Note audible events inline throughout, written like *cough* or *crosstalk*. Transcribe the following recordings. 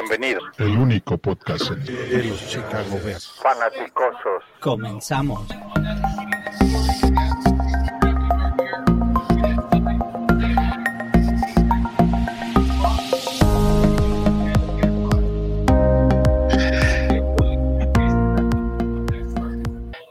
Bienvenidos. El único podcast de los Chicago Bears. Fanaticosos. Comenzamos.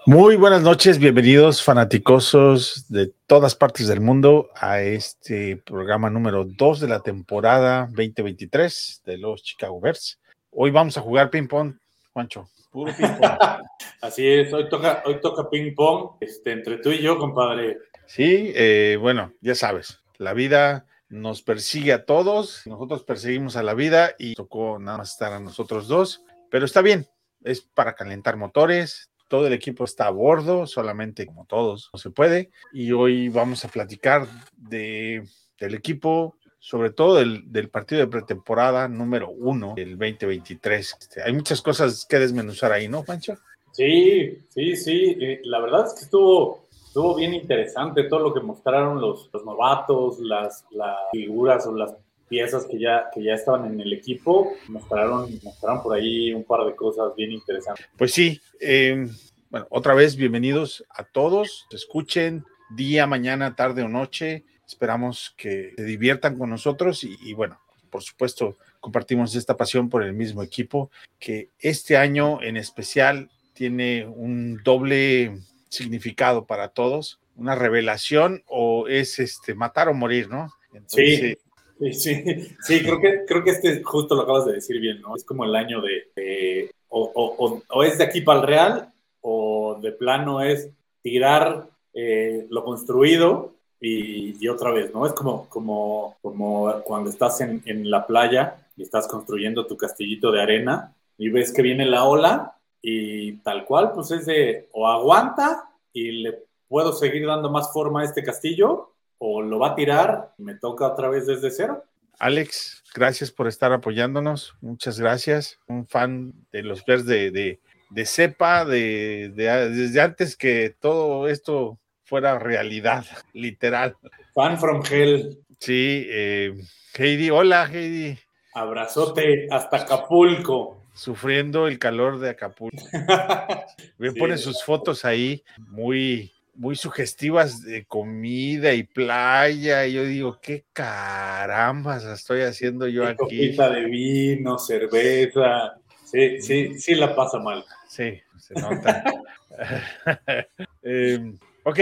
Muy buenas noches, bienvenidos fanaticosos de todas partes del mundo a este programa número 2 de la temporada 2023 de los Chicago Bears. Hoy vamos a jugar ping pong, Juancho, puro ping pong. *laughs* Así es, hoy toca, hoy toca ping pong este, entre tú y yo, compadre. Sí, eh, bueno, ya sabes, la vida nos persigue a todos, nosotros perseguimos a la vida y tocó nada más estar a nosotros dos, pero está bien, es para calentar motores, todo el equipo está a bordo, solamente como todos no se puede. Y hoy vamos a platicar de, del equipo, sobre todo del, del partido de pretemporada número uno del 2023. Este, hay muchas cosas que desmenuzar ahí, ¿no, Pancho? Sí, sí, sí. Eh, la verdad es que estuvo, estuvo bien interesante todo lo que mostraron los, los novatos, las, las figuras o las piezas que ya, que ya estaban en el equipo, mostraron, mostraron por ahí un par de cosas bien interesantes. Pues sí, eh, bueno, otra vez bienvenidos a todos, escuchen día, mañana, tarde o noche, esperamos que se diviertan con nosotros y, y bueno, por supuesto, compartimos esta pasión por el mismo equipo, que este año en especial tiene un doble significado para todos, una revelación o es este matar o morir, ¿no? Entonces, sí. Sí, sí, sí, creo que, creo que este justo lo acabas de decir bien, ¿no? Es como el año de, o, o, o, es de aquí para el Real o de plano es tirar eh, lo construido y, y, otra vez, ¿no? Es como, como, como cuando estás en, en, la playa y estás construyendo tu castillito de arena y ves que viene la ola y tal cual, pues es de o aguanta y le puedo seguir dando más forma a este castillo o lo va a tirar y me toca otra vez desde cero. Alex, gracias por estar apoyándonos. Muchas gracias. Un fan de los Bears de, de, de cepa, de, de, desde antes que todo esto fuera realidad, *laughs* literal. Fan from hell. Sí, eh, Heidi, hola Heidi. Abrazote hasta Acapulco. Sufriendo el calor de Acapulco. *laughs* Me sí. pone sus fotos ahí, muy, muy sugestivas de comida y playa. Y yo digo, ¿qué carambas estoy haciendo yo aquí? Copita de vino, cerveza. Sí, sí, sí la pasa mal. Sí, se nota. *laughs* eh, ok,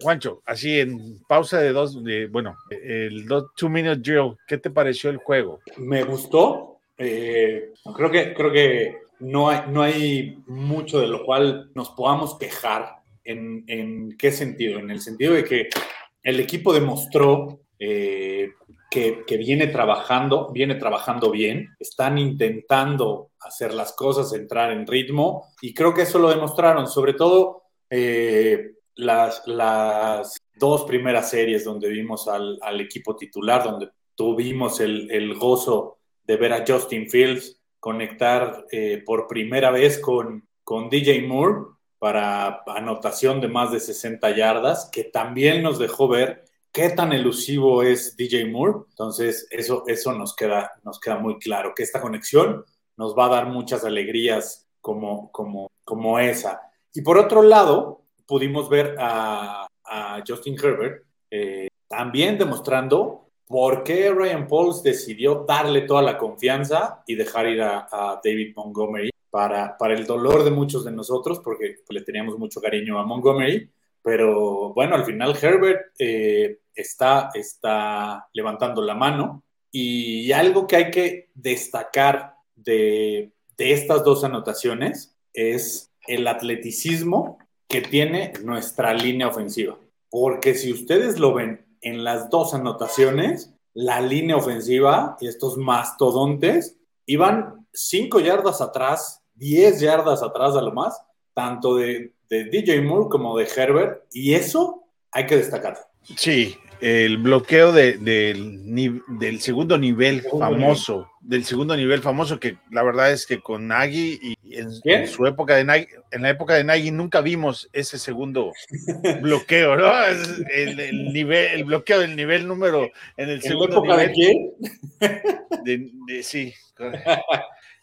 Juancho, así en pausa de dos, de, bueno, el dos, two minute drill, ¿qué te pareció el juego? Me gustó. Eh, creo que, creo que no hay, no hay mucho de lo cual nos podamos quejar ¿En, ¿En, qué sentido? En el sentido de que el equipo demostró eh, que, que, viene trabajando, viene trabajando bien, están intentando hacer las cosas, entrar en ritmo, y creo que eso lo demostraron, sobre todo eh, las, las, dos primeras series donde vimos al, al equipo titular, donde tuvimos el, el, gozo de ver a Justin Fields conectar eh, por primera vez con, con DJ Moore para anotación de más de 60 yardas, que también nos dejó ver qué tan elusivo es DJ Moore. Entonces, eso, eso nos, queda, nos queda muy claro, que esta conexión nos va a dar muchas alegrías como, como, como esa. Y por otro lado, pudimos ver a, a Justin Herbert eh, también demostrando por qué Ryan Pauls decidió darle toda la confianza y dejar ir a, a David Montgomery para, para, el dolor de muchos de nosotros, porque le teníamos mucho cariño a Montgomery, pero bueno, al final Herbert eh, está, está levantando la mano. Y algo que hay que destacar de, de estas dos anotaciones es el atleticismo que tiene nuestra línea ofensiva, porque si ustedes lo ven en las dos anotaciones, la línea ofensiva y estos mastodontes iban cinco yardas atrás 10 yardas atrás a lo más, tanto de, de, DJ Moore como de Herbert, y eso hay que destacar. Sí, el bloqueo de, del, del segundo nivel Segundo famoso, del segundo nivel famoso, que la verdad es que con Nagy y en, su época de Nagy, en la época de Nagy nunca vimos ese segundo *laughs* bloqueo, ¿no? El, el nivel, el bloqueo del nivel número en el ¿En la segundo época de quién? de- sí. *laughs*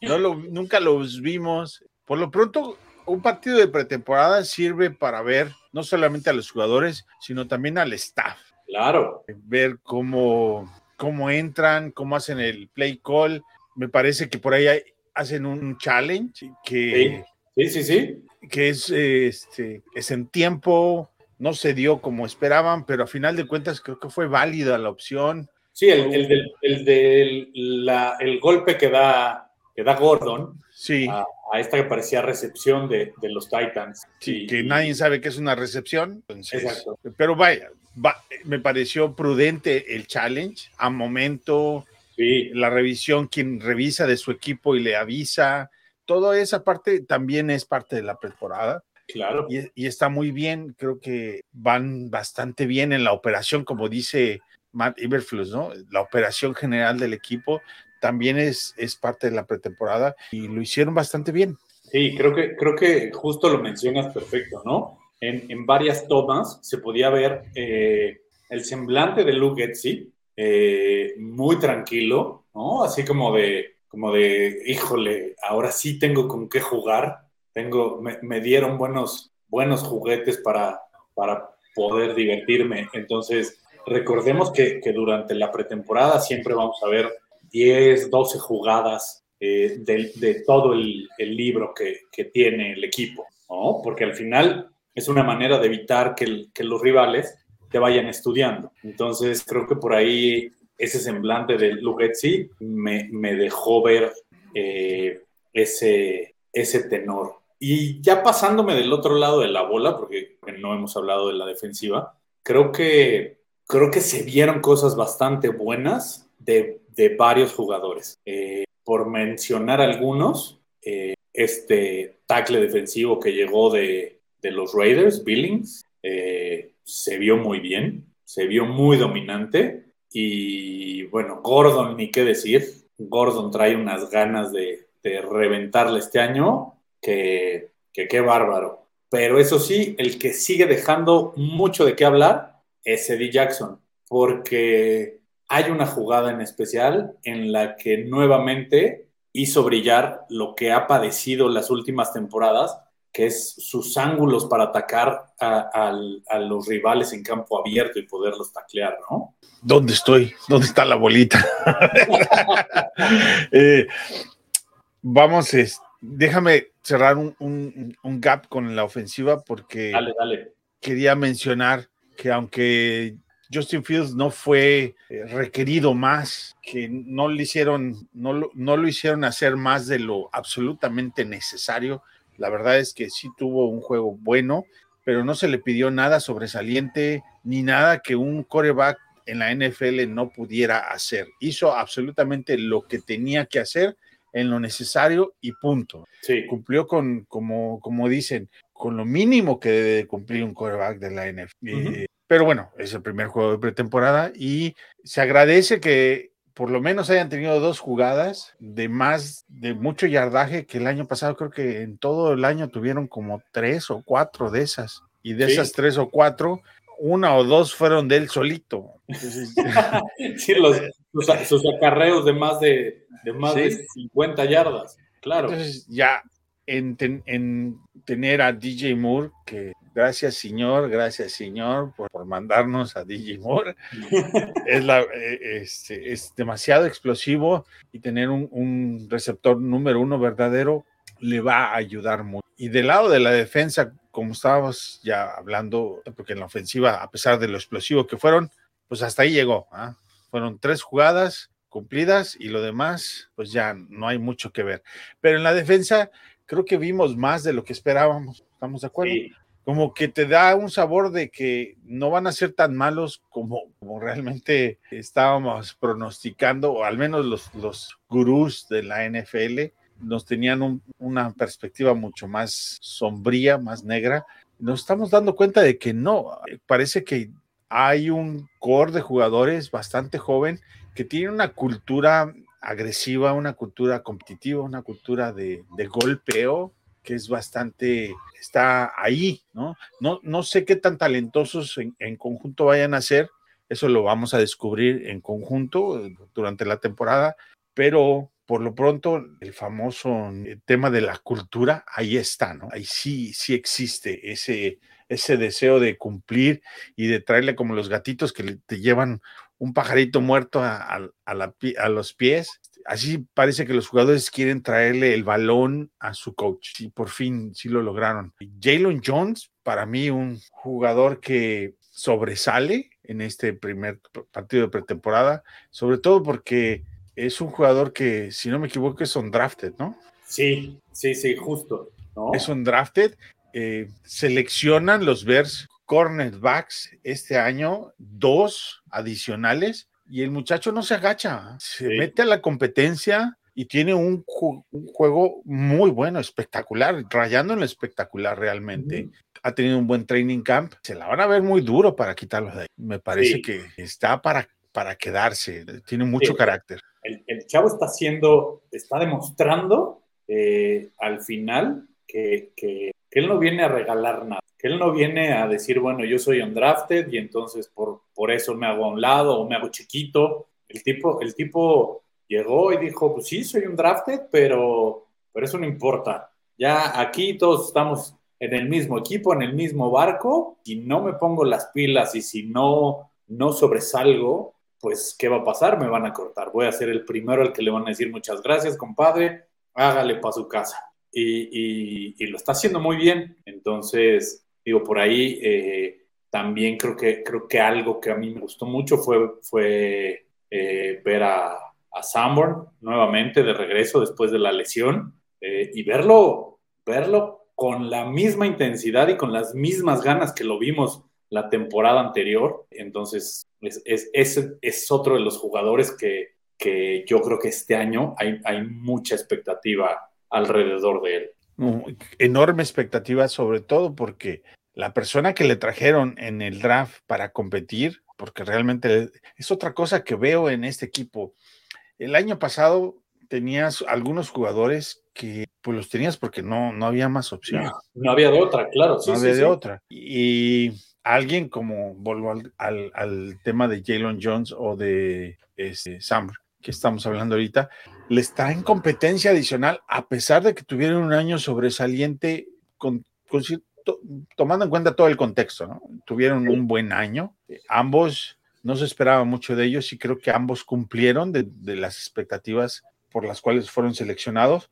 No lo, nunca los vimos. Por lo pronto, un partido de pretemporada sirve para ver no solamente a los jugadores, sino también al staff Claro. ver cómo, cómo entran, cómo hacen el play call. Me parece que por ahí hay- hacen un challenge que, Sí, sí, sí. que es, este, es en tiempo, no se dio como esperaban, pero a final de cuentas creo que fue válida la opción. Sí, el, el del, el, del- la- el golpe que da, que da Gordon Sí, a, a esta que parecía recepción de, de los Titans. sí, Y- que nadie sabe que es una recepción. entonces, Exacto. pero vaya, va- me pareció prudente el challenge a momento. Sí, la revisión, quien revisa de su equipo y le avisa, toda esa parte también es parte de la pretemporada claro. y, y está muy bien, creo que van bastante bien en la operación, como dice Matt Iberflus, ¿no? La operación general del equipo también es, es parte de la pretemporada y lo hicieron bastante bien. Sí, creo que, creo que justo lo mencionas perfecto, ¿no? En, en varias tomas se podía ver eh, el semblante de Luke Getzi, eh, muy tranquilo, ¿no? Así como de, como de, híjole, ahora sí tengo con qué jugar, tengo, me, me dieron buenos, buenos juguetes para, para poder divertirme. Entonces, recordemos que, que durante la pretemporada siempre vamos a ver 10, 12 jugadas eh, de, todo el, libro que, tiene el equipo, ¿no? Porque al final es una manera de evitar que los rivales te vayan estudiando. Entonces, creo que por ahí ese semblante de Lugetzi me, me dejó ver eh, ese, ese tenor. Y ya pasándome del otro lado de la bola, porque no hemos hablado de la defensiva, creo que, creo que se vieron cosas bastante buenas de, de varios jugadores. Eh, por mencionar algunos, eh, este tackle defensivo que llegó de, de los Raiders, Billings, eh, se vio muy bien, se vio muy dominante. Y bueno, Gordon, ni qué decir. Gordon trae unas ganas de, de reventarle este año que, que qué bárbaro. Pero eso sí, el que sigue dejando mucho de qué hablar es Eddie Jackson, porque hay una jugada en especial en la que nuevamente hizo brillar lo que ha padecido las últimas temporadas, que es sus ángulos para atacar a, los rivales en campo abierto y poderlos taclear, ¿no? ¿Dónde estoy? ¿Dónde está la bolita? *laughs* Eh, vamos, es- déjame cerrar un, un- un gap con la ofensiva porque Dale, dale. quería mencionar que aunque Justin Fields no fue eh, requerido más, que no le hicieron, no lo, no lo hicieron hacer más de lo absolutamente necesario. La verdad es que sí tuvo un juego bueno, pero no se le pidió nada sobresaliente ni nada que un coreback en la NFL no pudiera hacer. Hizo absolutamente lo que tenía que hacer en lo necesario y punto Sí, cumplió con, como, como dicen, con lo mínimo que debe de cumplir un quarterback de la NFL. Pero bueno, es el primer juego de pretemporada y se agradece que por lo menos hayan tenido dos jugadas de más, de mucho yardaje que el año pasado. Creo que en todo el año tuvieron como tres o cuatro de esas. Y de Sí. esas tres o cuatro, una o dos fueron de él solito. Entonces, *laughs* sí los, sus, sus acarreos de más de, de más Sí. de 50 yardas, claro. Entonces, ya en, ten- en tener a DJ Moore, que gracias señor, gracias señor por, por mandarnos a DJ Moore, *laughs* es, la, eh, este, es demasiado explosivo y tener un, un receptor número uno verdadero le va a ayudar mucho. Y del lado de la defensa, como estábamos ya hablando, porque en la ofensiva, a pesar de lo explosivo que fueron, pues hasta ahí llegó. ¿ah? Fueron tres jugadas cumplidas y lo demás, pues ya no hay mucho que ver. Pero en la defensa, creo que vimos más de lo que esperábamos. ¿Estamos de acuerdo? Sí, Como que te da un sabor de que no van a ser tan malos como, realmente estábamos pronosticando, o al menos los, los gurús de la NFL nos tenían un- una perspectiva mucho más sombría, más negra. Nos estamos dando cuenta de que no, parece que hay un core de jugadores bastante joven que tiene una cultura agresiva, una cultura competitiva, una cultura de golpeo que es bastante, está ahí, ¿no? No, no sé qué tan talentosos en, en conjunto vayan a ser, eso lo vamos a descubrir en conjunto eh, durante la temporada, pero por lo pronto el famoso eh, tema de la cultura, ahí está, ¿no? Ahí sí, sí existe ese, ese deseo de cumplir y de traerle como los gatitos que te llevan un pajarito muerto a, a, la, a, los pies. Así parece que los jugadores quieren traerle el balón a su coach y por fin sí lo lograron. Jalen Jones, para mí un jugador que sobresale en este primer partido de pretemporada, sobre todo porque es un jugador que, si no me equivoco, es un drafted, ¿no? Sí, sí, sí, justo. ¿no? Es un drafted. Eh, seleccionan los Bears cornerbacks este año, dos adicionales, y el muchacho no se agacha, se sí. mete a la competencia y tiene un, ju un, juego muy bueno, espectacular, rayando en lo espectacular realmente. Mm. Ha tenido un buen training camp. Se la van a ver muy duro para quitarlos de ahí. Me parece sí. que está para, para quedarse. Tiene mucho sí. carácter. El, el, chavo está haciendo, está demostrando eh, al final que, que, que, él no viene a regalar nada. Que él no viene a decir, bueno, yo soy undrafted y entonces por, por eso me hago a un lado o me hago chiquito. El tipo, el tipo llegó y dijo, pues sí, soy un drafted, pero, pero eso no importa. Ya aquí todos estamos en el mismo equipo, en el mismo barco, y no me pongo las pilas y si no, no sobresalgo, pues ¿qué va a pasar? Me van a cortar. Voy a ser el primero al que le van a decir muchas gracias, compadre, hágale para su casa. Y, y, lo está haciendo muy bien. Entonces, digo, por ahí eh, también creo que, creo que algo que a mí me gustó mucho fue, fue eh, ver a, a Sanborn nuevamente de regreso después de la lesión eh, y verlo, verlo con la misma intensidad y con las mismas ganas que lo vimos la temporada anterior. Entonces, es, es, es, es otro de los jugadores que, que, yo creo que este año hay, hay mucha expectativa alrededor de él. Enorme expectativa, sobre todo porque la persona que le trajeron en el draft para competir, porque realmente es otra cosa que veo en este equipo. El año pasado tenías algunos jugadores que pues los tenías porque no, no había más opción. No, no había de otra, claro. Sí, no había sí, de sí. otra. Y alguien como, vuelvo al, al, al tema de Jalen Jones o de este, Sam, que estamos hablando ahorita, les traen competencia adicional a pesar de que tuvieron un año sobresaliente con, con to, tomando en cuenta todo el contexto, ¿no? Tuvieron un buen año. Ambos no se esperaba mucho de ellos y creo que ambos cumplieron de, de las expectativas por las cuales fueron seleccionados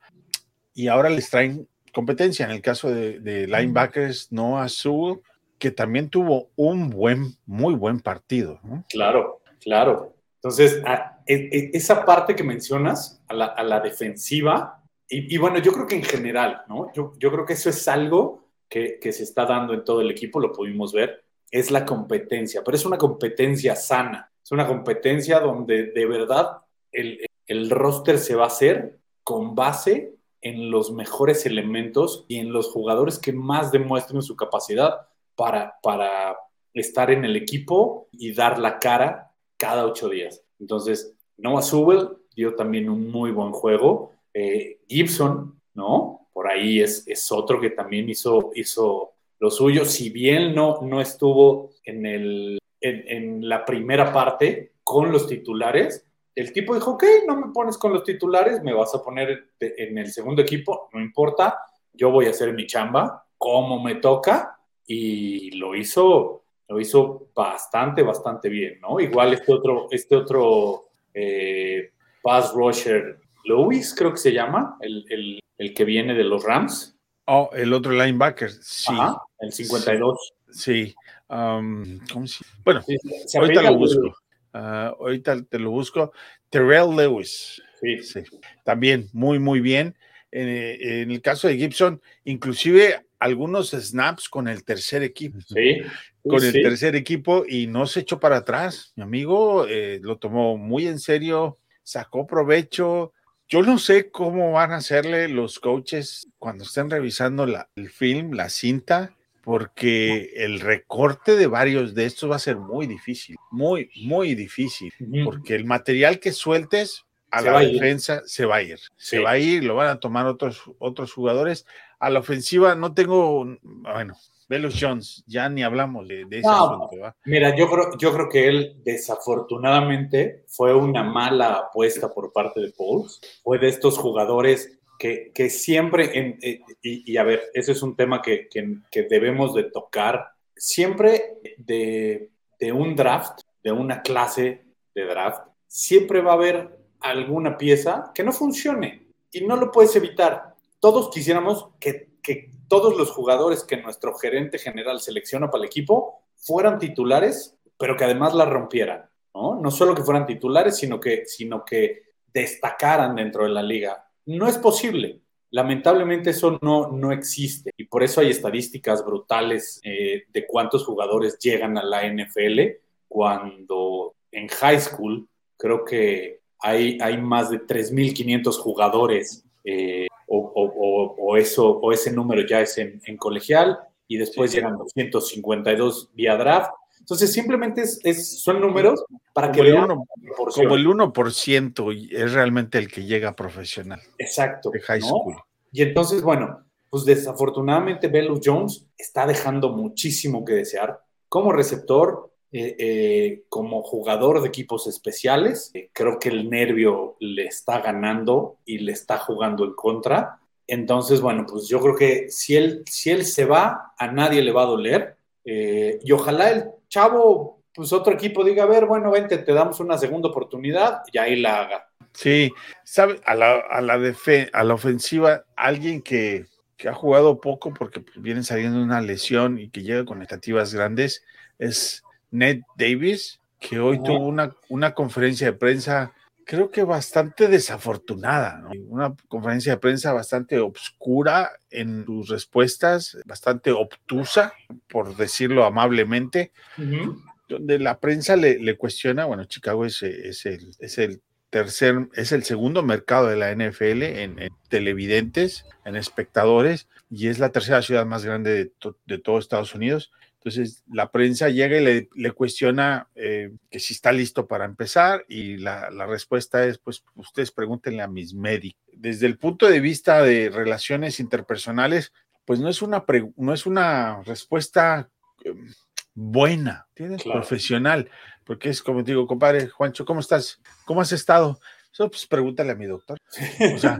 y ahora les traen competencia. En el caso de, de linebackers, Noah Sewell, que también tuvo un buen, muy buen partido. ¿no? Claro, claro. Entonces, a, e, esa parte que mencionas, a la, a la defensiva, y, y, bueno, yo creo que en general, ¿no? Yo, yo creo que eso es algo que, se está dando en todo el equipo, lo pudimos ver, es la competencia, pero es una competencia sana, es una competencia donde de verdad el, el roster se va a hacer con base en los mejores elementos y en los jugadores que más demuestren su capacidad para, para estar en el equipo y dar la cara cada ocho días. Entonces, Noah Sewell dio también un muy buen juego. Eh, Gibson, ¿no? Por ahí es, otro que también hizo, hizo lo suyo. Si bien no, no estuvo en, el, en, en la primera parte con los titulares, el tipo dijo, ok, no me pones con los titulares, me vas a poner en el segundo equipo, no importa, yo voy a hacer mi chamba como me toca y lo hizo, lo hizo bastante, bastante bien, ¿no? Igual este otro, este otro eh, pass rusher, Lewis, creo que se llama, el, el, el, que viene de los Rams. Oh, el otro linebacker, sí. Ajá, el 52. Sí. Um, ¿cómo se... Bueno, sí, ahorita lo busco. Uh, ahorita te lo busco. Terrell Lewis. Sí. sí. También muy, muy bien. En, en, el caso de Gibson, inclusive algunos snaps con el tercer equipo. Sí. Con el sí. tercer equipo y no se echó para atrás. Mi amigo eh, lo tomó muy en serio, sacó provecho. Yo no sé cómo van a hacerle los coaches cuando estén revisando la, el film, la cinta, porque el recorte de varios de estos va a ser muy difícil, muy, muy difícil, porque el material que sueltes a la defensa se va a ir, se va a ir, lo van a tomar otros, otros jugadores. A la ofensiva no tengo, bueno, Velus Jones, ya ni hablamos de, ese asunto. Mira, yo creo, yo creo que él desafortunadamente fue una mala apuesta por parte de Pauls. Fue de estos jugadores que, que siempre, en, eh, y, a ver, ese es un tema que, que, debemos de tocar, siempre de, de un draft, de una clase de draft, siempre va a haber alguna pieza que no funcione y no lo puedes evitar. Todos quisiéramos que, que todos los jugadores que nuestro gerente general selecciona para el equipo fueran titulares, pero que además la rompieran, ¿no? No solo que fueran titulares, sino que, sino que destacaran dentro de la liga. No es posible. Lamentablemente eso no, no existe y por eso hay estadísticas brutales eh, de cuántos jugadores llegan a la NFL cuando en high school creo que hay, hay más de 3.500 jugadores eh, o, eso, o ese número ya es en, colegial y después llegan 252 vía draft. Entonces, simplemente es, son números para que vean. como el 1% es realmente el que llega profesional. Exacto. De high school. Y entonces, bueno, pues desafortunadamente Belus Jones está dejando muchísimo que desear. Como receptor, eh, eh, como jugador de equipos especiales, eh, creo que el nervio le está ganando y le está jugando en contra. Entonces, bueno, pues yo creo que si él, si él se va, a nadie le va a doler. y ojalá el chavo, pues otro equipo diga, a ver, bueno, vente, te damos una segunda oportunidad y ahí la haga. Sí, sabe, a la, a la, a la ofensiva, alguien que, que ha jugado poco porque viene saliendo de una lesión y que llega con expectativas grandes, es Ned Davis, que hoy tuvo una, una conferencia de prensa, creo que bastante desafortunada, una conferencia de prensa bastante obscura en sus respuestas, bastante obtusa, por decirlo amablemente, donde la prensa le, le, cuestiona, bueno, Chicago es, es, el, es el tercer, es el segundo mercado de la NFL en, televidentes, en espectadores, y es la tercera ciudad más grande de, de todo Estados Unidos. Entonces, la prensa llega y le, cuestiona eh, que si está listo para empezar y la, respuesta es, pues ustedes pregúntenle a mis médicos. Desde el punto de vista de relaciones interpersonales, pues no es una, no es una respuesta em, buena, ¿tienes? Profesional, porque es como digo, compadre Juancho, ¿cómo estás? ¿Cómo has estado? pues pregúntale a mi doctor. O sea,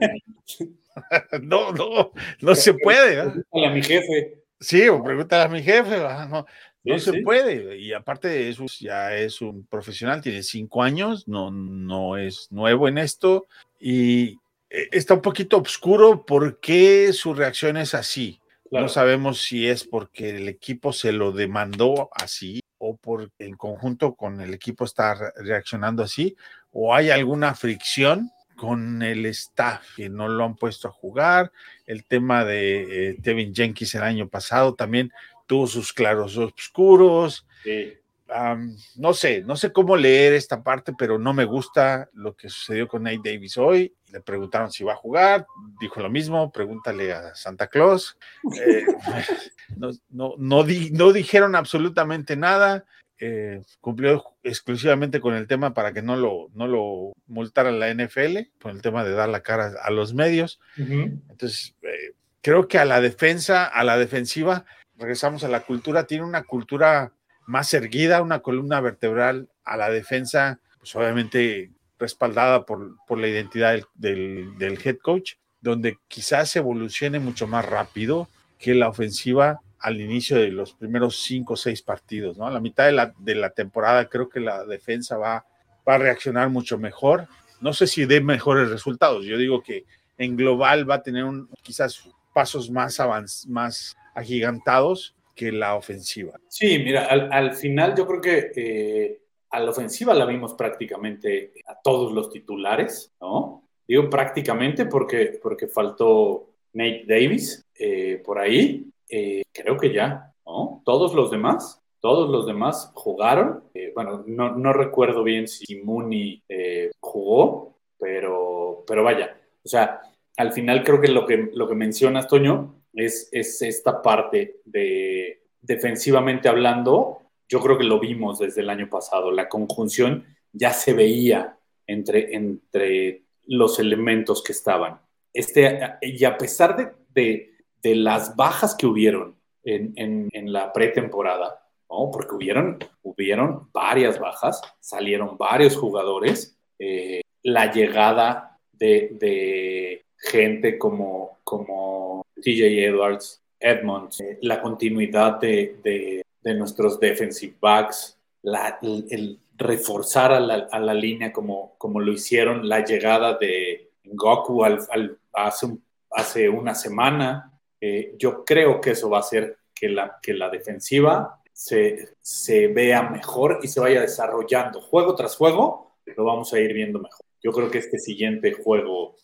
*laughs* no, no, no se puede. Pregúntale a mi jefe. Sí, o pregúntale a mi jefe, no, no se puede. Y aparte de eso, ya es un profesional, tiene cinco años, no, no es nuevo en esto y eh, está un poquito oscuro por qué su reacción es así. No sabemos si es porque el equipo se lo demandó así o porque en conjunto con el equipo está reaccionando así o hay alguna fricción con el staff, que no lo han puesto a jugar. El tema de eh, Tevin Jenkins el año pasado también tuvo sus claros oscuros. no sé, no sé cómo leer esta parte, pero no me gusta lo que sucedió con Nate Davis hoy. Le preguntaron si va a jugar, dijo lo mismo, pregúntale a Santa Claus. Eh, *laughs* no, no, no dijeron absolutamente nada. Eh, cumplió exclusivamente con el tema para que no lo, no lo multara la NFL, con el tema de dar la cara a los medios. Entonces, eh, creo que a la defensa, a la defensiva, regresamos a la cultura, tiene una cultura más erguida, una columna vertebral a la defensa, pues obviamente respaldada por, por la identidad del, del head coach, donde quizás evolucione mucho más rápido que la ofensiva al inicio de los primeros cinco o seis partidos, ¿no? A la mitad de la, de la temporada creo que la defensa va, va a reaccionar mucho mejor. No sé si dé mejores resultados. Yo digo que en global va a tener un, quizás pasos más, avanz, más agigantados que la ofensiva. Sí, mira, al, final yo creo que eh, a la ofensiva la vimos prácticamente a todos los titulares, ¿no? Digo prácticamente porque, porque faltó Nate Davis eh, por ahí, eh, creo que ya, ¿no? Todos los demás, todos los demás jugaron. Eh, bueno, no, no, recuerdo bien si Mooney eh, jugó, pero, pero vaya, o sea, al final creo que lo que, lo que mencionas, Toño, es, es esta parte de defensivamente hablando, yo creo que lo vimos desde el año pasado, la conjunción ya se veía entre, entre los elementos que estaban. Este, y a pesar de, de, las bajas que hubieron en, en, la pretemporada, ¿no? porque hubieron, hubieron varias bajas, salieron varios jugadores, eh, la llegada de, de, gente como, como TJ Edwards, Edmonds, eh, la continuidad de, de, nuestros defensive backs, la, el, reforzar a la, a la, línea como, como lo hicieron, la llegada de Goku al, hace, hace una semana. Eh, yo creo que eso va a hacer que la, que la defensiva se, se vea mejor y se vaya desarrollando juego tras juego, lo vamos a ir viendo mejor. Yo creo que este siguiente juego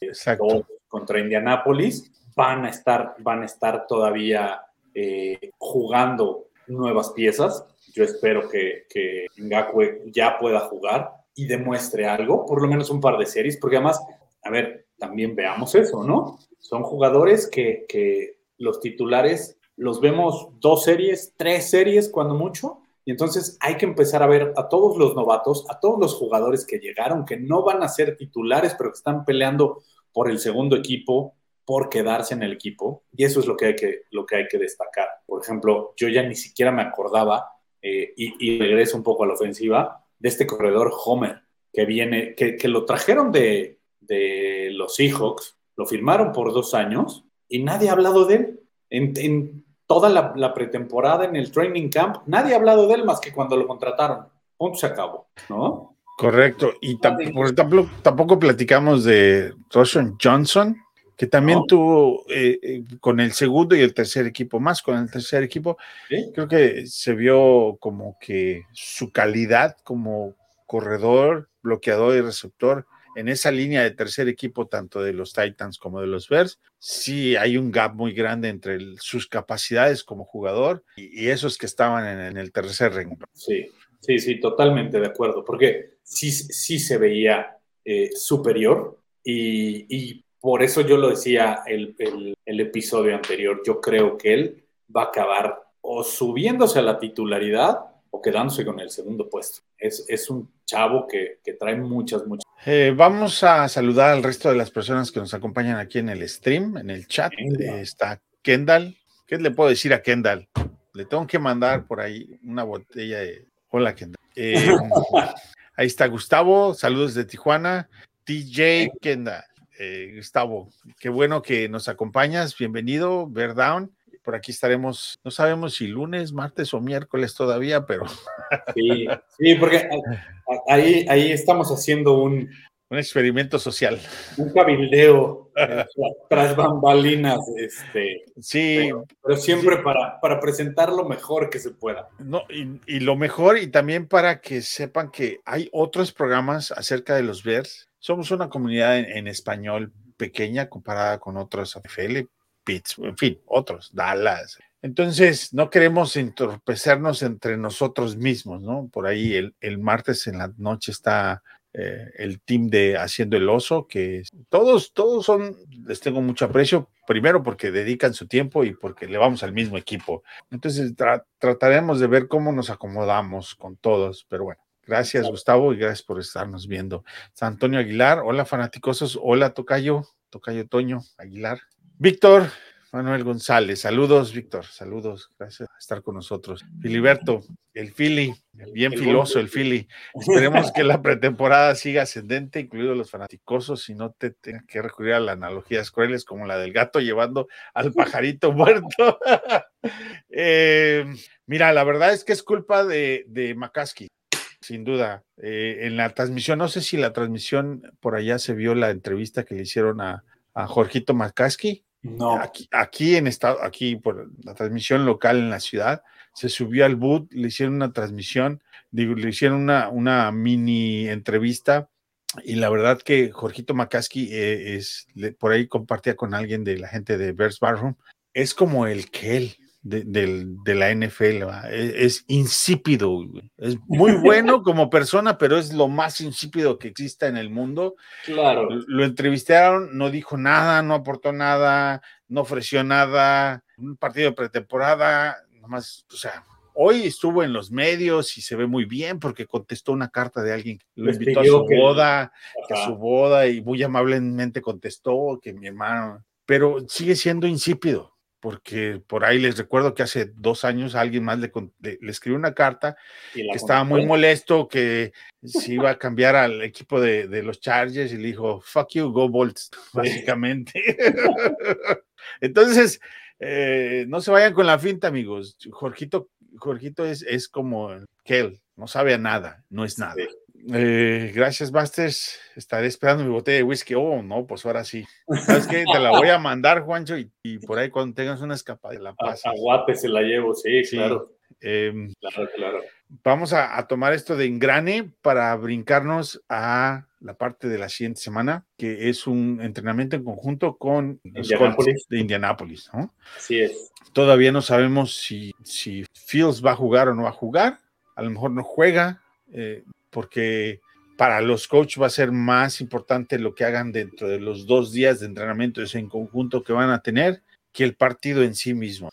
contra Indianapolis van a estar, van a estar todavía eh, jugando nuevas piezas. Yo espero que, que Ngakwe ya pueda jugar y demuestre algo, por lo menos un par de series, porque además, a ver, también veamos eso, ¿no? Son jugadores que, que los titulares los vemos dos series, tres series cuando mucho, y entonces hay que empezar a ver a todos los novatos, a todos los jugadores que llegaron, que no van a ser titulares, pero que están peleando por el segundo equipo, por quedarse en el equipo. Y eso es lo que hay que, lo que, hay que destacar. Por ejemplo, yo ya ni siquiera me acordaba, eh, y, regreso un poco a la ofensiva, de este corredor Homer, que viene, que, lo trajeron de, de, los Seahawks, lo firmaron por dos años y nadie ha hablado de él. En, toda la, pretemporada, en el training camp, nadie ha hablado de él más que cuando lo contrataron. Punto se acabó, ¿no? Correcto. Y tampoco, tampoco platicamos de Roshan Johnson, que también tuvo eh, eh, con el segundo y el tercer equipo, más con el tercer equipo, creo que se vio como que su calidad como corredor, bloqueador y receptor en esa línea de tercer equipo, tanto de los Titans como de los Bears, sí hay un gap muy grande entre sus capacidades como jugador y, esos que estaban en, el tercer renglón. Sí, sí, sí, totalmente de acuerdo, porque sí, sí se veía eh, superior y, por eso yo lo decía el, el, episodio anterior, yo creo que él va a acabar o subiéndose a la titularidad o quedándose con el segundo puesto. Es, es un chavo que, que, trae muchas, muchas. Eh, vamos a saludar al resto de las personas que nos acompañan aquí en el stream, en el chat. Eh, está Kendall. ¿Qué le puedo decir a Kendall? Le tengo que mandar por ahí una botella de... Hola, Kendall. Eh, *laughs* ahí está Gustavo. Saludos de Tijuana. TJ Kendall. Eh, Gustavo, qué bueno que nos acompañas. Bienvenido, Verdown. Por aquí estaremos, no sabemos si lunes, martes o miércoles todavía, pero. Sí, *laughs* sí porque ahí, ahí estamos haciendo un, un experimento social. Un cabildeo *laughs* tras bambalinas, este. Sí. Pero, siempre para, para presentar lo mejor que se pueda. No, y, lo mejor, y también para que sepan que hay otros programas acerca de los Bears somos una comunidad en, español pequeña comparada con otros AFL, Pittsburgh, en fin, otros, Dallas. Entonces, no queremos entorpecernos entre nosotros mismos, ¿no? Por ahí el, el martes en la noche está eh, el team de Haciendo el Oso, que todos, todos son, les tengo mucho aprecio, primero porque dedican su tiempo y porque le vamos al mismo equipo. Entonces, trataremos de ver cómo nos acomodamos con todos, pero bueno. Gracias, Gustavo, y gracias por estarnos viendo. San Antonio Aguilar, hola fanáticosos, hola Tocayo, Tocayo Toño Aguilar. Víctor Manuel González, saludos, Víctor, saludos, gracias por estar con nosotros. Filiberto, el Fili, bien filoso el Fili. Esperemos *laughs* que la pretemporada siga ascendente, incluidos los fanáticosos, y no te tengan que recurrir a las analogías crueles como la del gato llevando al pajarito *laughs* muerto. *laughs* Eh, mira, la verdad es que es culpa de, de sin duda. Eh, en la transmisión, no sé si la transmisión por allá se vio la entrevista que le hicieron a, a Jorgito Makaski. No. Aquí, aquí en estado, aquí por la transmisión local en la ciudad, se subió al boot, le hicieron una transmisión, le hicieron una, una mini entrevista y la verdad que Jorgito Makaski eh, es, por ahí compartía con alguien de la gente de Bears Barroom, es como el que él, de, la NFL. E, es, insípido. Es muy *laughs* bueno como persona, pero es lo más insípido que exista en el mundo. Claro. Lo entrevistaron, no dijo nada, no aportó nada, no ofreció nada. un partido de pretemporada, nomás, o sea, hoy estuvo en los medios y se ve muy bien porque contestó una carta de alguien que lo Les invitó a su que- boda, que a su boda y muy amablemente contestó que mi hermano, pero sigue siendo insípido. Porque por ahí les recuerdo que hace dos años alguien más le, le- le escribió una carta que estaba muy molesto que se iba a *laughs* cambiar al equipo de, de los Chargers y le dijo, fuck you, go Bolts, *laughs* básicamente. *laughs* Entonces, eh, no se vayan con la finta, amigos. Jorgito, Jorgito es, es como Kel, no sabe a nada, no es nada. Sí. Eh, gracias, Masters. Estaré esperando mi botella de whisky. Oh, no, pues ahora sí. ¿Sabes qué? Te la voy a mandar, Juancho, y, y por ahí cuando tengas una escapada de la paz. a Guate se la llevo, sí, Sí. claro. Em, Claro, claro. vamos a, a tomar esto de engrane para brincarnos a la parte de la siguiente semana, que es un entrenamiento en conjunto con los. Colts de Indianápolis. ¿no? Así es. Todavía no sabemos si, si Fields va a jugar o no va a jugar. A lo mejor no juega, eh, porque para los coaches va a ser más importante lo que hagan dentro de los dos días de entrenamiento en conjunto que van a tener que el partido en sí mismo.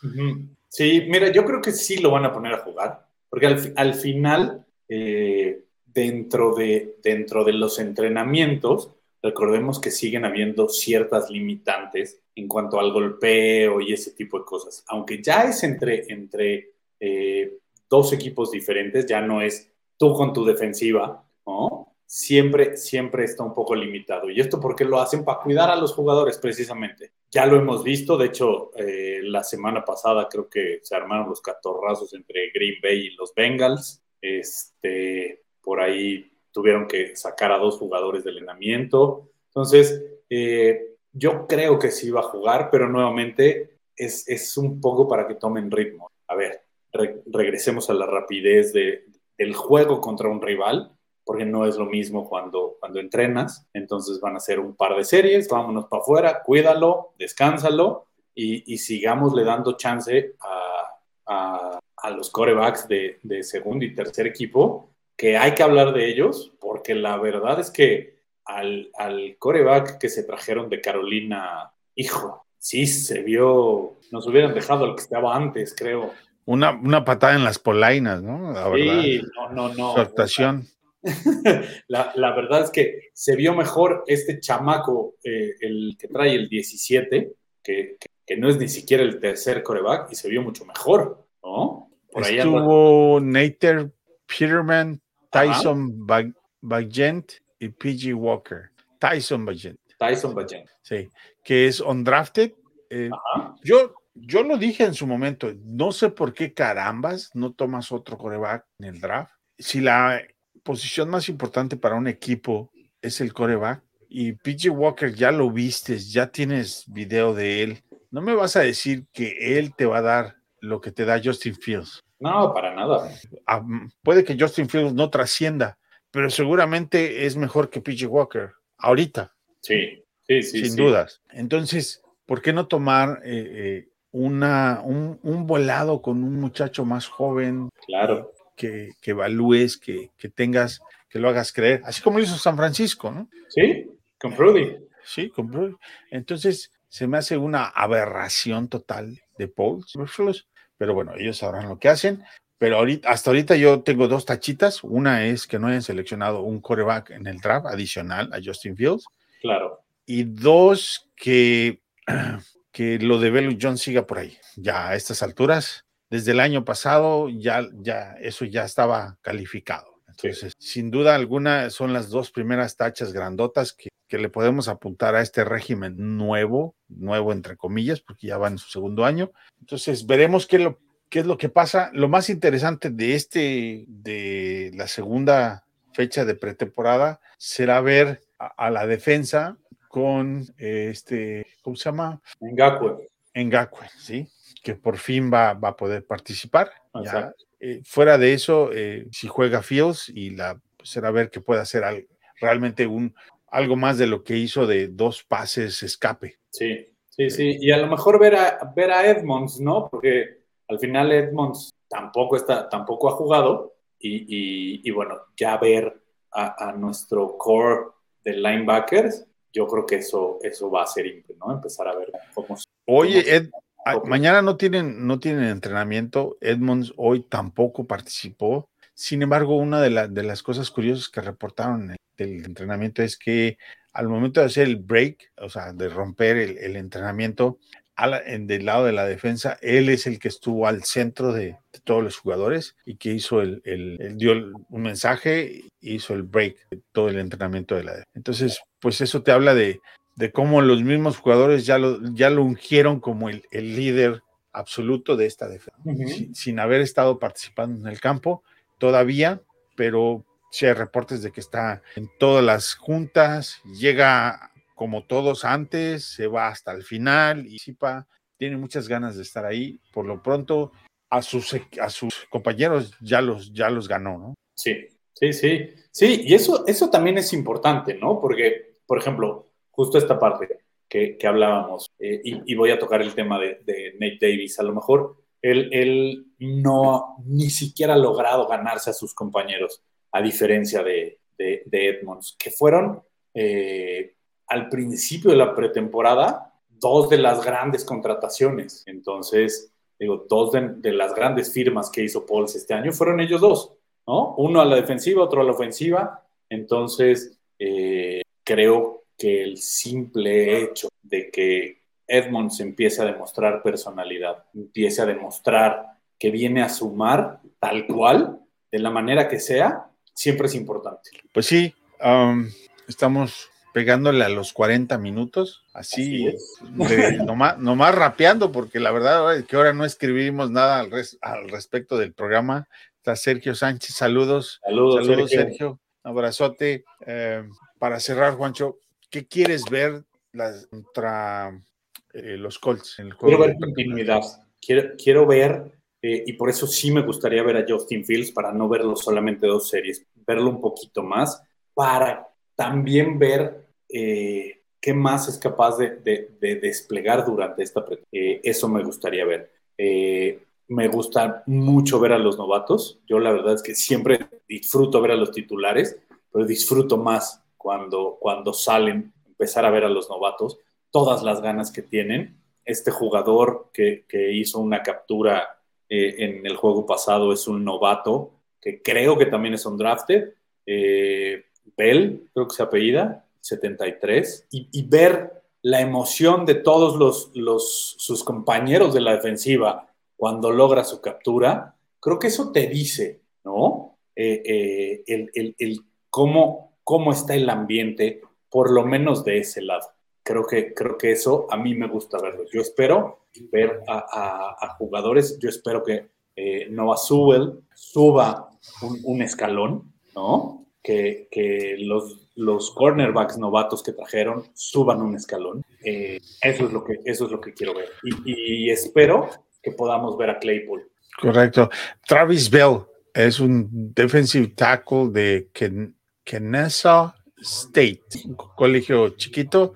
Sí, mira, yo creo que sí lo van a poner a jugar, porque al final, eh, dentro, de, dentro de los entrenamientos, recordemos que siguen habiendo ciertas limitantes en cuanto al golpeo y ese tipo de cosas. Aunque ya es entre, entre eh, dos equipos diferentes, ya no es tú con tu defensiva, ¿no? Siempre, siempre está un poco limitado. ¿Y esto porque lo hacen? Para cuidar a los jugadores, precisamente. Ya lo hemos visto, de hecho, eh, la semana pasada creo que se armaron los catorrazos entre Green Bay y los Bengals. Este, por ahí tuvieron que sacar a dos jugadores del entrenamiento. Entonces, eh, yo creo que sí va a jugar, pero nuevamente es, es un poco para que tomen ritmo. A ver, re- regresemos a la rapidez de, del juego contra un rival, porque no es lo mismo cuando, cuando entrenas. Entonces van a ser un par de series, vámonos para afuera, cuídalo, descánsalo y, y sigámosle dando chance a, a, a los corebacks de, de segundo y tercer equipo, que hay que hablar de ellos, porque la verdad es que al, al coreback que se trajeron de Carolina, hijo, sí se vio, nos hubieran dejado al que estaba antes, creo. Una, una patada en las polainas, ¿no? La verdad. Sí, no, no, no. *laughs* La, la verdad es que se vio mejor este chamaco, eh, el que trae el 17, que, que- que no es ni siquiera el tercer coreback, y se vio mucho mejor, ¿no? Por ahí Estuvo Nater Peterman. Tyson Bag- Bagent y PG Walker. Tyson Bagent, Tyson Bagent. sí, que es undrafted. Eh, Ajá. yo, yo lo dije en su momento, no sé por qué carambas no tomas otro coreback en el draft. Si la posición más importante para un equipo es el coreback y PG Walker ya lo vistes, ya tienes video de él, no me vas a decir que él te va a dar lo que te da Justin Fields. No, para nada. Ah, mm, puede que Justin Fields no trascienda, pero seguramente es mejor que PG Walker ahorita, Sí, sí, sí. sin sí. dudas. Entonces, ¿por qué no tomar eh, eh, una, un, un volado con un muchacho más joven Claro. que, que evalúes, que, que tengas, que lo hagas creer, así como lo hizo San Francisco, ¿no? Sí, con Prudy. Sí, con Brady. Entonces, se me hace una aberración total de Paul pero bueno, ellos sabrán lo que hacen. Pero ahorita, hasta ahorita yo tengo dos tachitas. Una es que no hayan seleccionado un coreback en el draft adicional a Justin Fields. Claro. Y dos, que, *clears throat* que lo de Belo John siga por ahí. Ya a estas alturas, desde el año pasado, ya, ya eso ya estaba calificado. Entonces, sin duda alguna, son las dos primeras tachas grandotas que, que le podemos apuntar a este régimen nuevo, nuevo entre comillas, porque ya va en su segundo año. Entonces, veremos qué, lo, qué es lo que pasa. Lo más interesante de este, de la segunda fecha de pretemporada, será ver a, a la defensa con eh, este, ¿cómo se llama? Ngakwe. Ngakwe, ¿sí? Que por fin va, va a poder participar. Ya, eh, fuera de eso, eh, si juega Fields y la será ver que puede hacer al- realmente un, algo más de lo que hizo de dos pases escape. Sí, sí, sí. Y a lo mejor ver a, ver a Edmonds, ¿no? Porque al final Edmonds tampoco, está, tampoco ha jugado. Y, y- y bueno, ya ver a, a nuestro core de linebackers, yo creo que eso, eso va a ser, ¿no? Empezar a ver cómo. Oye, cómo- Ed- Ah, mañana no tienen, no tienen entrenamiento. Edmonds hoy tampoco participó. Sin embargo, una de, de las cosas curiosas que reportaron del entrenamiento es que al momento de hacer el break, o sea, de romper el, entrenamiento, en, del lado de la defensa, él es el que estuvo al centro de, todos los jugadores y que hizo el, el, dio un mensaje, hizo el break de todo el entrenamiento de la defensa. Entonces, pues eso te habla de, de cómo los mismos jugadores ya lo, ya lo ungieron como el, líder absoluto de esta defensa, sin, haber estado participando en el campo todavía, pero si hay reportes de que está en todas las juntas, llega como todos antes, se va hasta el final y Zipa tiene muchas ganas de estar ahí. Por lo pronto, a sus, a sus compañeros ya los, ya los ganó, ¿no? Sí, sí, sí. Sí, y eso, eso también es importante, ¿no? Porque, por ejemplo, justo esta parte que, hablábamos, eh, y, voy a tocar el tema de, Nate Davis, a lo mejor él, él, no ni siquiera ha logrado ganarse a sus compañeros, a diferencia de, de, Edmonds, que fueron eh, al principio de la pretemporada dos de las grandes contrataciones. Entonces, digo, dos de, las grandes firmas que hizo Pauls este año fueron ellos dos, ¿no? Uno a la defensiva, otro a la ofensiva. Entonces, eh, creo que el simple hecho de que Edmonds empiece a demostrar personalidad, empiece a demostrar que viene a sumar tal cual, de la manera que sea, siempre es importante. Pues sí, estamos pegándole a los 40 minutos, así, nomás, rapeando, porque la verdad es que ahora no escribimos nada al, respecto del programa. Está Sergio Sánchez, saludos. Saludos, saludos Sergio. abrazote. Eh, para cerrar, Juancho, ¿Qué quieres ver contra eh, los Colts en el juego? Quiero ver continuidad. Quiero, quiero ver, eh, y por eso sí me gustaría ver a Justin Fields para no verlo solamente dos series, verlo un poquito más, para también ver eh, qué más es capaz de, desplegar durante esta. eso me gustaría ver. me gusta mucho ver a los novatos. Yo la verdad es que siempre disfruto ver a los titulares, pero disfruto más cuando, cuando salen, empezar a ver a los novatos, todas las ganas que tienen. Este jugador que, hizo una captura eh, en el juego pasado es un novato, que creo que también es un drafted, eh, Bell, creo que se apellida, 73, y, y ver la emoción de todos los, los, sus compañeros de la defensiva cuando logra su captura, creo que eso te dice, ¿no? Eh, el, el, el, cómo cómo está el ambiente, por lo menos de ese lado. Creo que, creo que eso a mí me gusta verlo. Yo espero ver a, jugadores, yo espero que eh, Noah Sewell suba un, escalón, ¿no? Que, los, los cornerbacks novatos que trajeron suban un escalón. Eh, eso, es lo que, eso es lo que quiero ver. Y, y espero que podamos ver a Claypool. Correcto. Travis Bell es un defensive tackle de que Kennesaw State, un colegio chiquito,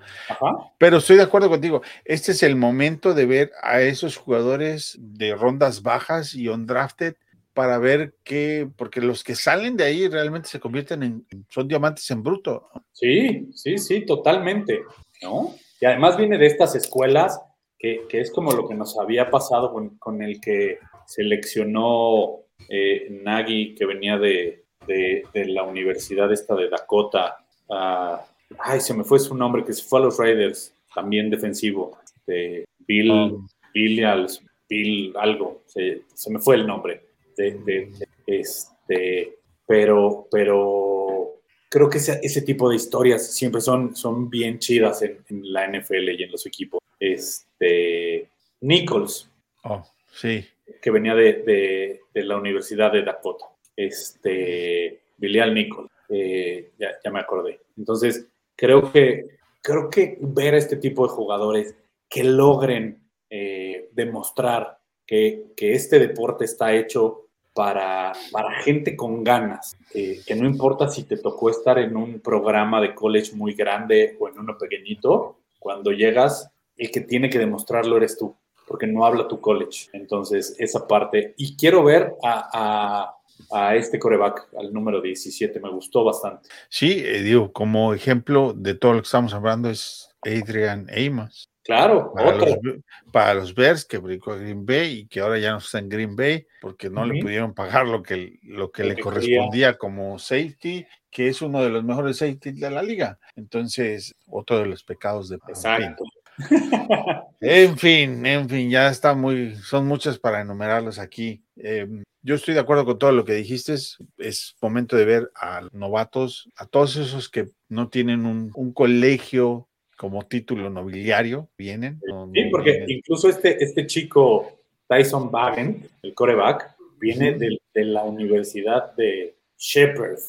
pero estoy de acuerdo contigo. Este es el momento de ver a esos jugadores de rondas bajas y undrafted para ver qué, porque los que salen de ahí realmente se convierten en, son diamantes en bruto. Sí, sí, sí, totalmente, ¿no? Y además viene de estas escuelas que, es como lo que nos había pasado con, el que seleccionó eh, Nagy, que venía de, de, la universidad esta de Dakota. ay, se me fue su nombre, que se fue a los Raiders, también defensivo. De Bill, oh. Bill, algo, se, me fue el nombre. De, este, pero, pero creo que ese, ese, tipo de historias siempre son, son bien chidas en, la NFL y en los equipos. Este, Nichols. Oh, sí. Que venía de, de la Universidad de Dakota este, Bilial Nicol, eh, ya, me acordé. Entonces, creo que, creo que ver a este tipo de jugadores que logren eh, demostrar que, este deporte está hecho para, para gente con ganas, que no importa si te tocó estar en un programa de college muy grande o en uno pequeñito, cuando llegas, el que tiene que demostrarlo eres tú, porque no habla tu college. Entonces, esa parte. Y quiero ver a a este coreback, al número 17, me gustó bastante. Sí, eh, digo, como ejemplo de todo lo que estamos hablando es Adrian Amos. Claro, para otro. los, para los Bears que brincó a Green Bay y que ahora ya no está en Green Bay porque no le pudieron pagar lo que, lo que Lo le que correspondía como safety, que es uno de los mejores safety de la liga. Entonces, otro de los pecados de. Exacto. *laughs* En fin, en fin, ya está muy, son muchas para enumerarlos aquí. Eh, yo estoy de acuerdo con todo lo que dijiste. Es, momento de ver a los novatos, a todos esos que no tienen un, un colegio como título nobiliario, vienen. no- Sí, porque vienen. incluso este, este chico Tyson Bagen, el coreback, viene de, de la Universidad de Shepherd,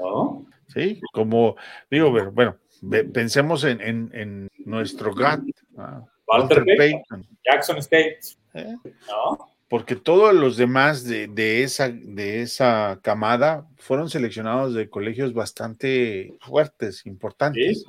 ¿no? Sí, como digo, bueno, pensemos en, en- en nuestro GAT, ah, Walter Walter Payton, Payton, Jackson State, ¿eh? ¿no? porque todos los demás de, de esa, de esa camada fueron seleccionados de colegios bastante fuertes, importantes. Sí,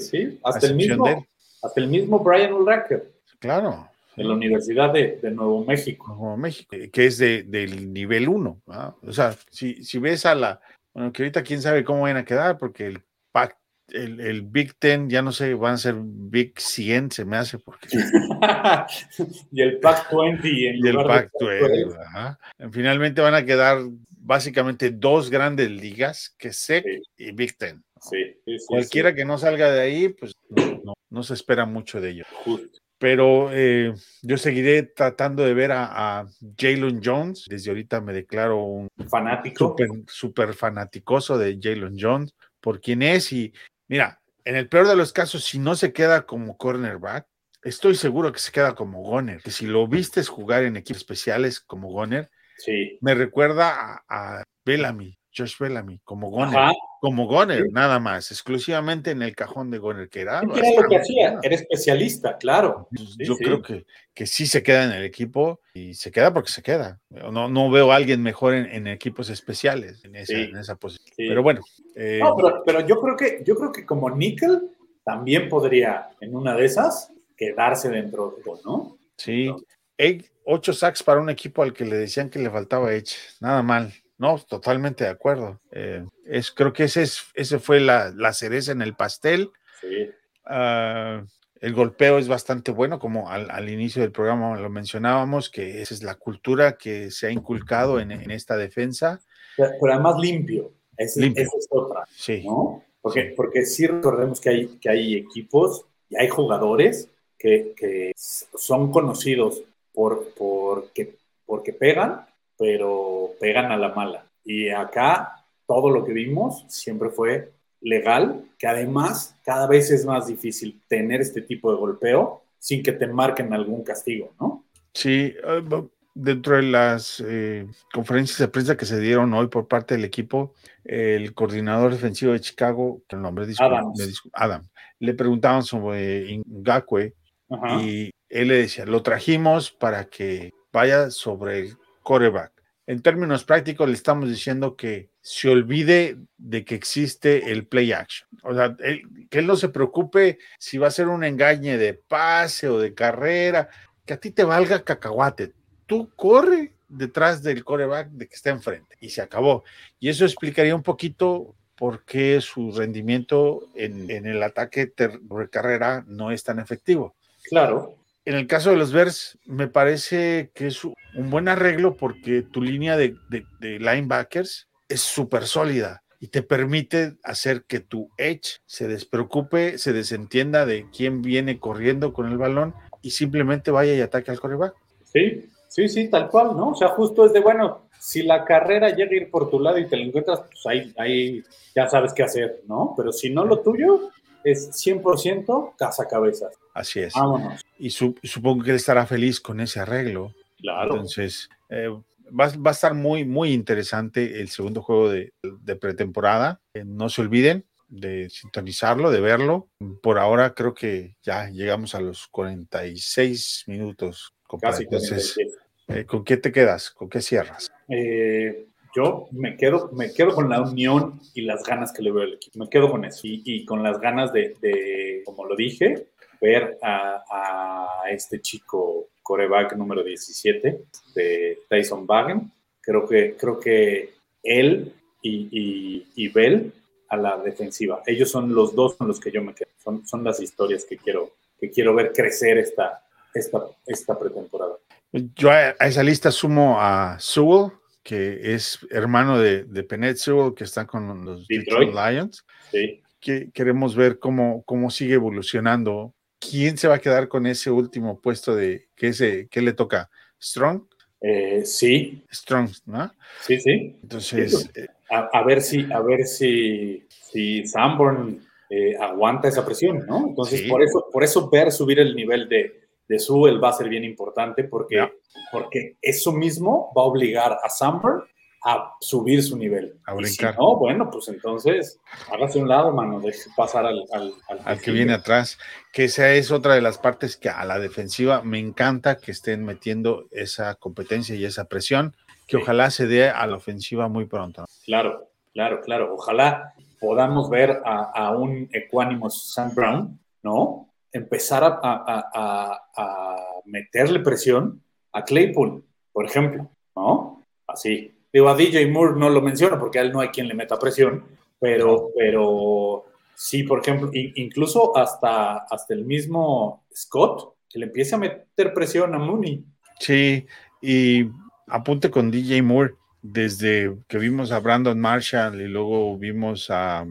sí. Hasta el, de mismo, hasta el mismo Brian Urlacher, Claro, de la Universidad de, de Nuevo México. como México, eh, que es de, del nivel 1. O sea, si, si ves a la, bueno, que ahorita quién sabe cómo van a quedar, porque el PAC, el, el Big Ten, ya no sé, van a ser Big 100, se me hace, porque *laughs* y el Pac-20 en y el Pac-12. ajá. Finalmente van a quedar básicamente dos grandes ligas, que SEC Sí. y Big Ten. Sí, sí, sí, Cualquiera que no salga de ahí, pues no, no- no se espera mucho de ellos. justo. Pero eh, yo seguiré tratando de ver a, a Jalen Jones. Desde ahorita me declaro un Fanático. súper súper fanaticoso de Jalen Jones por quien es. Y mira, en el peor de los casos, si no se queda como cornerback, estoy seguro que se queda como goner. Que si lo vistes jugar en equipos especiales como goner, Sí. me recuerda a, a Bellamy, Josh Bellamy, como goner. Ajá. Como goner, Sí. nada más, exclusivamente en el cajón de goner, que era. ¿Qué era lo que hacía? Era especialista, claro. Sí, yo sí. creo que, que sí se queda en el equipo y se queda porque se queda. No, no veo a alguien mejor en, en equipos especiales en esa, en esa posición. Pero bueno, eh, No, pero, pero yo creo que yo creo que como Nickel también podría en una de esas quedarse dentro, ¿no? sí. no. Ey, ocho sacks para un equipo al que le decían que le faltaba Edge. Nada mal. No, totalmente de acuerdo. Eh, es, creo que ese, es, ese fue la, la cereza en el pastel. Sí. Ah, el golpeo es bastante bueno, como al, al inicio del programa lo mencionábamos, que esa es la cultura que se ha inculcado en, en esta defensa. Pero, pero además limpio. Esa, es otra, Sí. ¿no? Porque, Sí. porque sí recordemos que hay, que hay equipos y hay jugadores que, que son conocidos por, porque, porque pegan, pero pegan a la mala. Y acá todo lo que vimos siempre fue legal, que además cada vez es más difícil tener este tipo de golpeo sin que te marquen algún castigo, ¿no? Sí, bu- dentro de las eh, conferencias de prensa que se dieron hoy por parte del equipo, el coordinador defensivo de Chicago, el nombre disculpe, Adams. me discul- Adam, le preguntaban sobre Ngakwe Ajá. y él le decía, lo trajimos para que vaya sobre el coreback. En términos prácticos le estamos diciendo que se olvide de que existe el play action. O sea, él- que él no se preocupe si va a ser un engañe de pase o de carrera, que a ti te valga cacahuate. Tú corre detrás del coreback de que está enfrente y se acabó. Y eso explicaría un poquito por qué su rendimiento en, en el ataque de carrera no es tan efectivo. Claro. En el caso de los Bears, me parece que es un buen arreglo porque tu línea de, de- de linebackers es súper sólida y te permite hacer que tu edge se despreocupe, se desentienda de quién viene corriendo con el balón y simplemente vaya y ataque al coreback. Sí, sí, sí, tal cual, ¿no? O sea, justo es de, bueno, si la carrera llega a ir por tu lado y te la encuentras, pues ahí, ahí ya sabes qué hacer, ¿no? Pero si no, lo tuyo es 100% cazacabezas. Así es. Vámonos. Y su- supongo que él estará feliz con ese arreglo. Claro. Entonces, eh, va, va a estar muy, muy interesante el segundo juego de, de pretemporada. Eh, no se olviden de sintonizarlo, de verlo. Por ahora creo que ya llegamos a los 46 minutos. compadre. Casi Entonces, 47. eh, ¿con qué te quedas? ¿Con qué cierras? Eh, yo me quedo, me quedo con la unión y las ganas que le veo al equipo. Me quedo con eso. Y, con las ganas de, como lo dije, ver a, este chico coreback número 17 de Tyson Bagen. Creo que, creo que él y, y, y Bell a la defensiva. Ellos son los dos con los que yo me quedo. Son, son las historias que quiero, que quiero ver crecer esta, esta, esta pretemporada. Yo a, esa lista sumo a Sewell, que es hermano de, de Sewell, que está con los Detroit, Lions. Sí. Que queremos ver cómo, cómo sigue evolucionando. ¿Quién se va a quedar con ese último puesto de que ese, qué le toca? ¿Strong? Eh, sí. Strong, ¿no? Sí, sí. Entonces. Sí, a, a, ver si, a ver si, si Sanborn eh, aguanta esa presión, ¿no? Entonces, sí. por, eso, por eso ver subir el nivel de, de Sewell va a ser bien importante porque, yeah. porque eso mismo va a obligar a Sanborn a subir su nivel. A brincar. Si no, bueno, pues entonces hágase un lado, mano, deje pasar al, al, al, al que viene atrás. Que esa es otra de las partes que a la defensiva me encanta que estén metiendo esa competencia y esa presión, que sí. ojalá se dé a la ofensiva muy pronto. Claro, claro, claro. Ojalá podamos ver a, a un ecuánimo Sam Brown, ¿no? Empezar a, a, a meterle presión a Claypool, por ejemplo, ¿no? Así, Digo, a DJ Moore no lo menciono porque a él no hay quien le meta presión, pero, pero sí, por ejemplo, incluso hasta, hasta el mismo Scott, que le empiece a meter presión a Mooney. Sí, y apunte con DJ Moore, desde que vimos a Brandon Marshall y luego vimos a,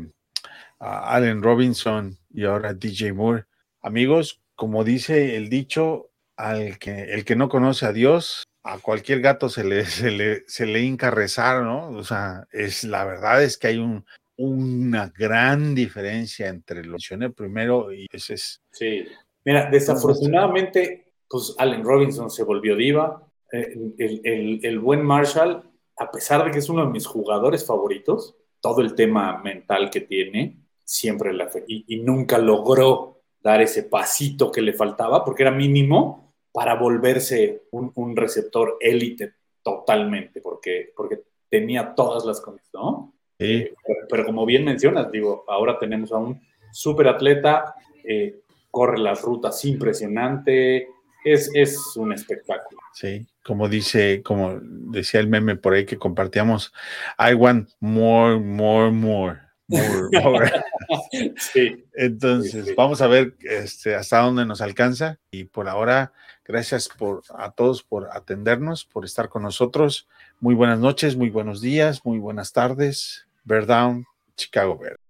a Allen Robinson y ahora a DJ Moore. Amigos, como dice el dicho, al que, el que no conoce a Dios a cualquier gato se le, *laughs* se le, se le rezar, ¿no? O sea, es, la verdad es que hay un, una gran diferencia entre lo que primero y ese es. Sí. Mira, desafortunadamente, pues Allen Robinson se volvió diva. El, el, el, buen Marshall, a pesar de que es uno de mis jugadores favoritos, todo el tema mental que tiene, siempre la y, y nunca logró dar ese pasito que le faltaba, porque era mínimo para volverse un, un receptor élite totalmente, porque, porque tenía todas las condiciones, ¿no? Sí. Eh, pero, pero, como bien mencionas, digo, ahora tenemos a un súper atleta, eh, corre las rutas impresionante, es, es un espectáculo. Sí, como dice, como decía el meme por ahí que compartíamos, I want more, more, more. *laughs* Sí. Entonces, Sí, sí. vamos a ver este, hasta dónde nos alcanza. Y por ahora, gracias por, a todos por atendernos, por estar con nosotros. Muy buenas noches, muy buenos días, muy buenas tardes. Bear Down, Chicago Bears.